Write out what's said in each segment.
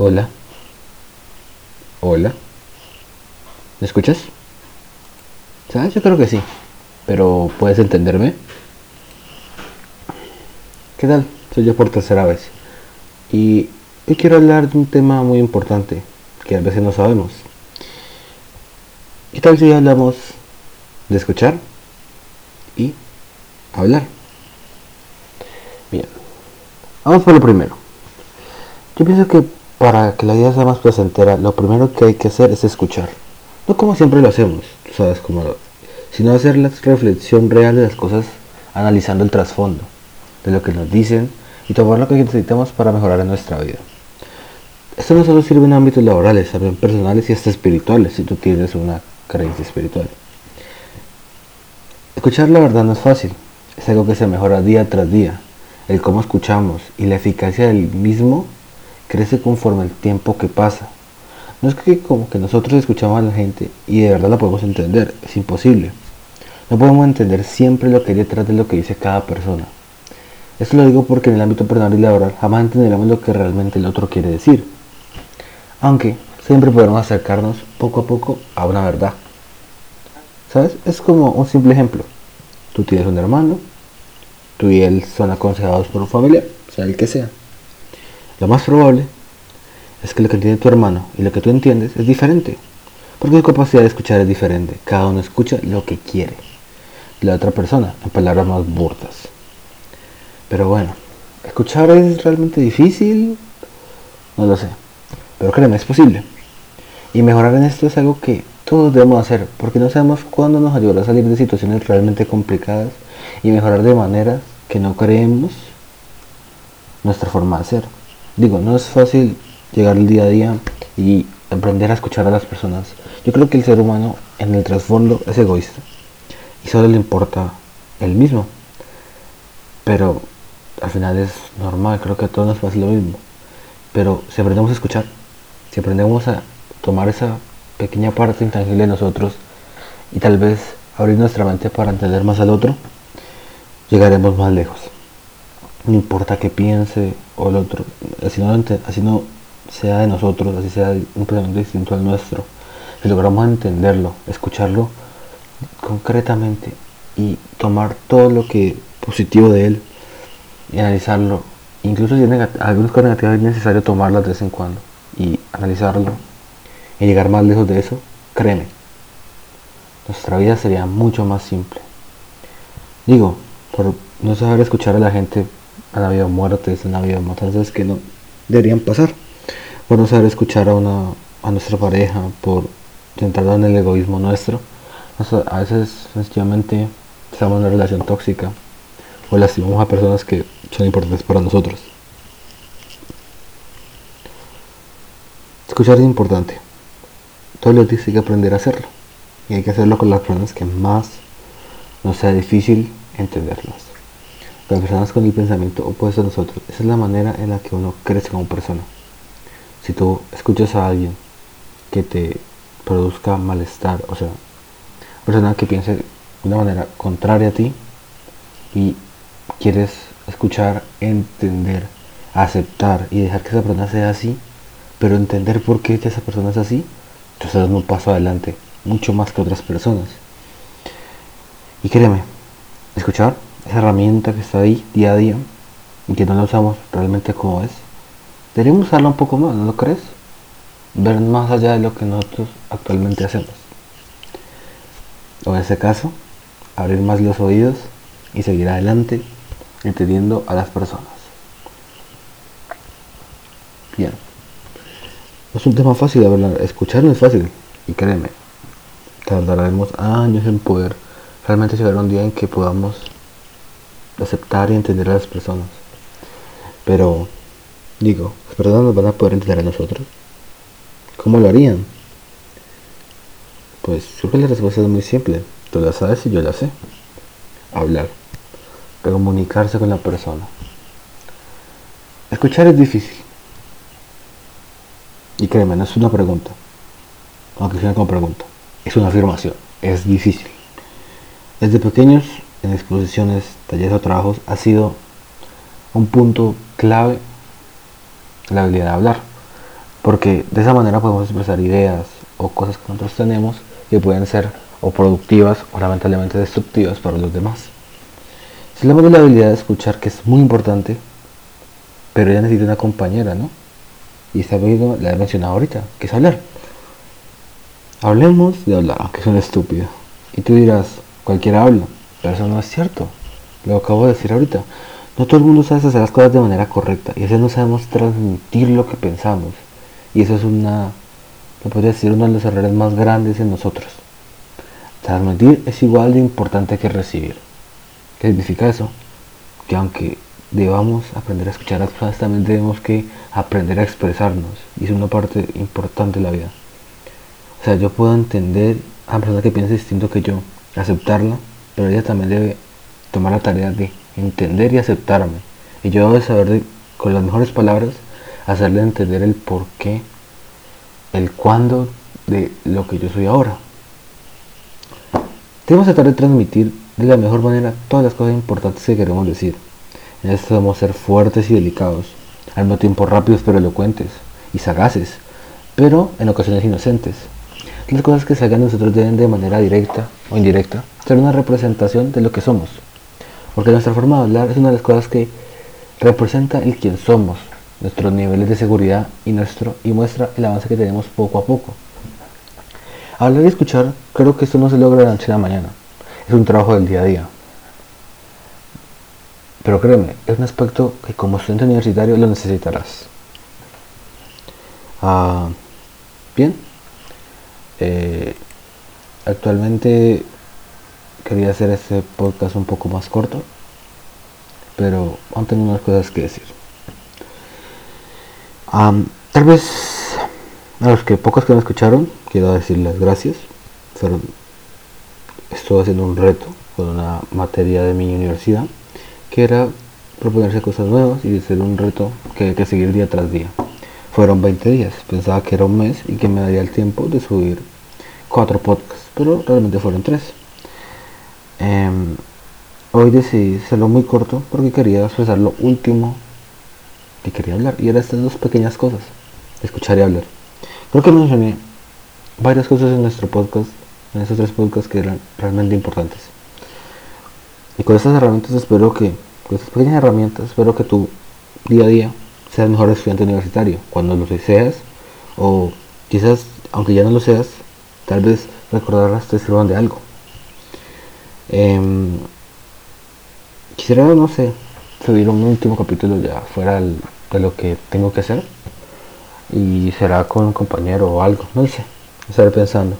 Hola. Hola. ¿Me escuchas? ¿Sabes? Yo creo que sí. Pero ¿puedes entenderme? ¿Qué tal? Soy yo por tercera vez. Y hoy quiero hablar de un tema muy importante que a veces no sabemos. ¿Qué tal si hablamos de escuchar y hablar? Bien. Vamos por lo primero. Yo pienso que para que la vida sea más placentera, lo primero que hay que hacer es escuchar. No como siempre lo hacemos, sabes cómo lo, sino hacer la reflexión real de las cosas analizando el trasfondo de lo que nos dicen y tomar lo que necesitamos para mejorar en nuestra vida. Esto no solo sirve en ámbitos laborales, también personales y hasta espirituales, si tú tienes una creencia espiritual. Escuchar la verdad no es fácil, es algo que se mejora día tras día. El cómo escuchamos y la eficacia del mismo crece conforme el tiempo que pasa. No es que como que nosotros escuchamos a la gente y de verdad la podemos entender, es imposible. No podemos entender siempre lo que hay detrás de lo que dice cada persona. Esto lo digo porque en el ámbito personal y laboral jamás entenderemos lo que realmente el otro quiere decir. Aunque siempre podemos acercarnos poco a poco a una verdad. ¿Sabes? Es como un simple ejemplo. Tú tienes un hermano, tú y él son aconsejados por un familiar, sea el que sea. Lo más probable es que lo que entiende tu hermano y lo que tú entiendes es diferente. Porque su capacidad de escuchar es diferente. Cada uno escucha lo que quiere. La otra persona, en palabras más burdas. Pero bueno, ¿escuchar es realmente difícil? No lo sé. Pero créeme, es posible. Y mejorar en esto es algo que todos debemos hacer, porque no sabemos cuándo nos ayudará a salir de situaciones realmente complicadas y mejorar de maneras que no creemos nuestra forma de ser. Digo, no es fácil llegar el día a día y aprender a escuchar a las personas. Yo creo que el ser humano en el trasfondo es egoísta y solo le importa el mismo. Pero al final es normal, creo que a todos nos pasa lo mismo. Pero si aprendemos a escuchar, si aprendemos a tomar esa pequeña parte intangible de nosotros y tal vez abrir nuestra mente para entender más al otro, llegaremos más lejos no importa qué piense o el otro, así no, así no sea de nosotros, así sea un pensamiento distinto al nuestro, si logramos entenderlo, escucharlo concretamente y tomar todo lo que positivo de él y analizarlo, incluso si hay algunas cosas negativas es necesario tomarlas de vez en cuando y analizarlo y llegar más lejos de eso, créeme, nuestra vida sería mucho más simple. Digo, por no saber escuchar a la gente han habido muertes, han habido matanzas que no deberían pasar. Por no saber escuchar a, una, a nuestra pareja, por centrarnos en el egoísmo nuestro. A veces sencillamente estamos en una relación tóxica o lastimamos a personas que son importantes para nosotros. Escuchar es importante. Todos los días hay que aprender a hacerlo. Y hay que hacerlo con las personas que más nos sea difícil entenderlas las personas con el pensamiento opuesto a nosotros. Esa es la manera en la que uno crece como persona. Si tú escuchas a alguien que te produzca malestar, o sea, persona que piense de una manera contraria a ti y quieres escuchar, entender, aceptar y dejar que esa persona sea así, pero entender por qué esa persona es así, entonces das un paso adelante, mucho más que otras personas. Y créeme, escuchar esa herramienta que está ahí día a día y que no la usamos realmente como es, deberíamos usarla un poco más, ¿no lo crees? Ver más allá de lo que nosotros actualmente hacemos. O en ese caso, abrir más los oídos y seguir adelante entendiendo a las personas. Bien. No es un tema fácil de hablar, escuchar no es fácil. Y créeme, tardaremos años en poder realmente llegar a un día en que podamos aceptar y entender a las personas. Pero, digo, ¿las personas nos van a poder entender a nosotros? ¿Cómo lo harían? Pues creo que la respuesta es muy simple. Tú la sabes y yo la sé. Hablar. Comunicarse con la persona. Escuchar es difícil. Y créeme, no es una pregunta. Aunque sea como pregunta. Es una afirmación. Es difícil. Desde pequeños en exposiciones, talleres o trabajos ha sido un punto clave la habilidad de hablar. Porque de esa manera podemos expresar ideas o cosas que nosotros tenemos que pueden ser o productivas o lamentablemente destructivas para los demás. Si hablamos de la habilidad de escuchar, que es muy importante, pero ella necesita una compañera, ¿no? Y esta vez la he mencionado ahorita, que es hablar. Hablemos de hablar, aunque un estúpido. Y tú dirás, cualquiera habla, pero eso no es cierto. Lo acabo de decir ahorita. No todo el mundo sabe hacer las cosas de manera correcta y a veces no sabemos transmitir lo que pensamos. Y eso es una, se podría decir, uno de los errores más grandes en nosotros. Transmitir es igual de importante que recibir. ¿Qué significa eso? Que aunque debamos aprender a escuchar las personas, también debemos que aprender a expresarnos. Y es una parte importante de la vida. O sea, yo puedo entender a una persona que piensa distinto que yo, aceptarla, pero ella también debe tomar la tarea de entender y aceptarme. Y yo debo saber con las mejores palabras hacerle entender el por qué, el cuándo de lo que yo soy ahora. Debemos tratar de transmitir de la mejor manera todas las cosas importantes que queremos decir. En esto debemos ser fuertes y delicados, al mismo tiempo rápidos pero elocuentes y sagaces, pero en ocasiones inocentes. Las cosas que salgan de nosotros deben de manera directa o indirecta ser una representación de lo que somos. Porque nuestra forma de hablar es una de las cosas que representa el quién somos, nuestros niveles de seguridad y, nuestro, y muestra el avance que tenemos poco a poco. Hablar y escuchar, creo que esto no se logra de la noche a la mañana. Es un trabajo del día a día. Pero créeme, es un aspecto que como estudiante universitario lo necesitarás. Ah, bien, eh, actualmente quería hacer este podcast un poco más corto, pero aún tengo unas cosas que decir. tal vez a los que pocos que me escucharon, quiero decirles gracias. Fueron, estuve haciendo un reto con una materia de mi universidad que era proponerse cosas nuevas y hacer un reto que hay que seguir día tras día. Fueron 20 días, pensaba que era un mes y que me daría el tiempo de subir cuatro podcasts, pero realmente fueron tres. Em, hoy decidí hacerlo muy corto porque quería expresar lo último que quería hablar y eran estas dos pequeñas cosas, escuchar y hablar. Creo que mencioné varias cosas en nuestro podcast, en estos tres podcasts que eran realmente importantes. Y con estas herramientas espero que, con estas pequeñas herramientas, espero que tú día a día seas mejor estudiante universitario, cuando lo seas, o quizás, aunque ya no lo seas, tal vez recordarlas te sirvan de algo. Em, quisiera, no sé, subir un último capítulo ya fuera de lo que tengo que hacer. Y será con un compañero o algo, no sé, estaré pensando.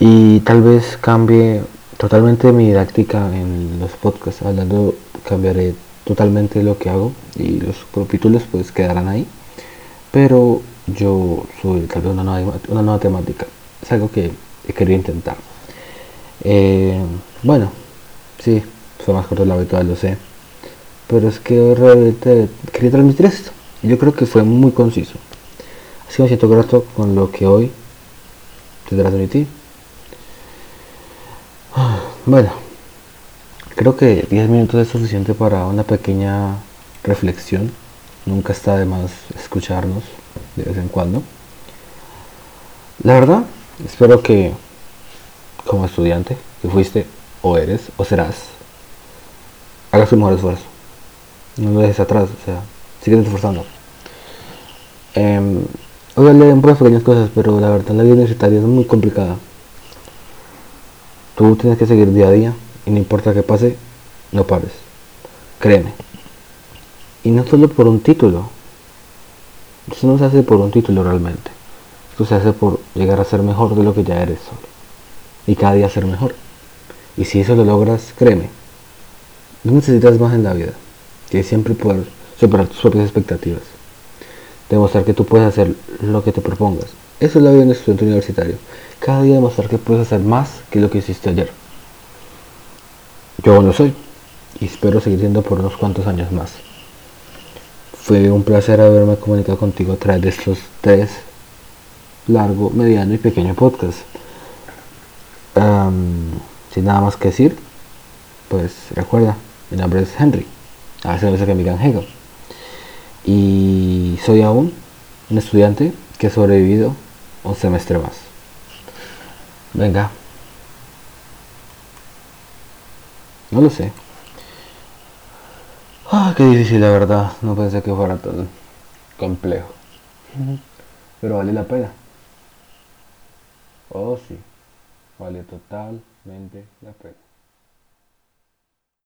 Y tal vez cambie totalmente mi didáctica en los podcasts, hablando, cambiaré totalmente lo que hago y los capítulos pues quedarán ahí. Pero yo soy tal una nueva, una nueva temática. Es algo que he querido intentar. Eh, bueno sí fue más corto de lo habitual lo sé. Pero es que realmente quería transmitir esto. Yo creo que fue muy conciso. Así me siento grato con lo que hoy te transmití. Bueno Creo que 10 minutos es suficiente para una pequeña reflexión. Nunca está de más escucharnos de vez en cuando. La verdad, espero que como estudiante que fuiste o eres o serás, hagas tu mejor esfuerzo. No lo dejes atrás, o sea, sigue esforzando. Eh, un poco de pequeñas cosas, pero la verdad la vida universitaria es muy complicada. Tú tienes que seguir día a día y no importa qué pase, no pares. Créeme. Y no solo por un título. Esto no se hace por un título realmente. Esto se hace por llegar a ser mejor de lo que ya eres solo. Y cada día ser mejor. Y si eso lo logras, créeme. No necesitas más en la vida. Que siempre poder superar tus propias expectativas. Demostrar que tú puedes hacer lo que te propongas. Eso es la vida de un estudiante universitario. Cada día demostrar que puedes hacer más que lo que hiciste ayer. Yo lo soy y espero seguir siendo por unos cuantos años más. Fue un placer haberme comunicado contigo a través de estos tres largo, mediano y pequeño podcast. sin nada más que decir, pues recuerda, mi nombre es Henry, a veces que me digan Hegel. Y soy aún un estudiante que ha sobrevivido un semestre más. Venga. No lo sé. Ah, qué difícil la verdad. No pensé que fuera tan complejo. Pero vale la pena. Oh sí. Vale totalmente la pena.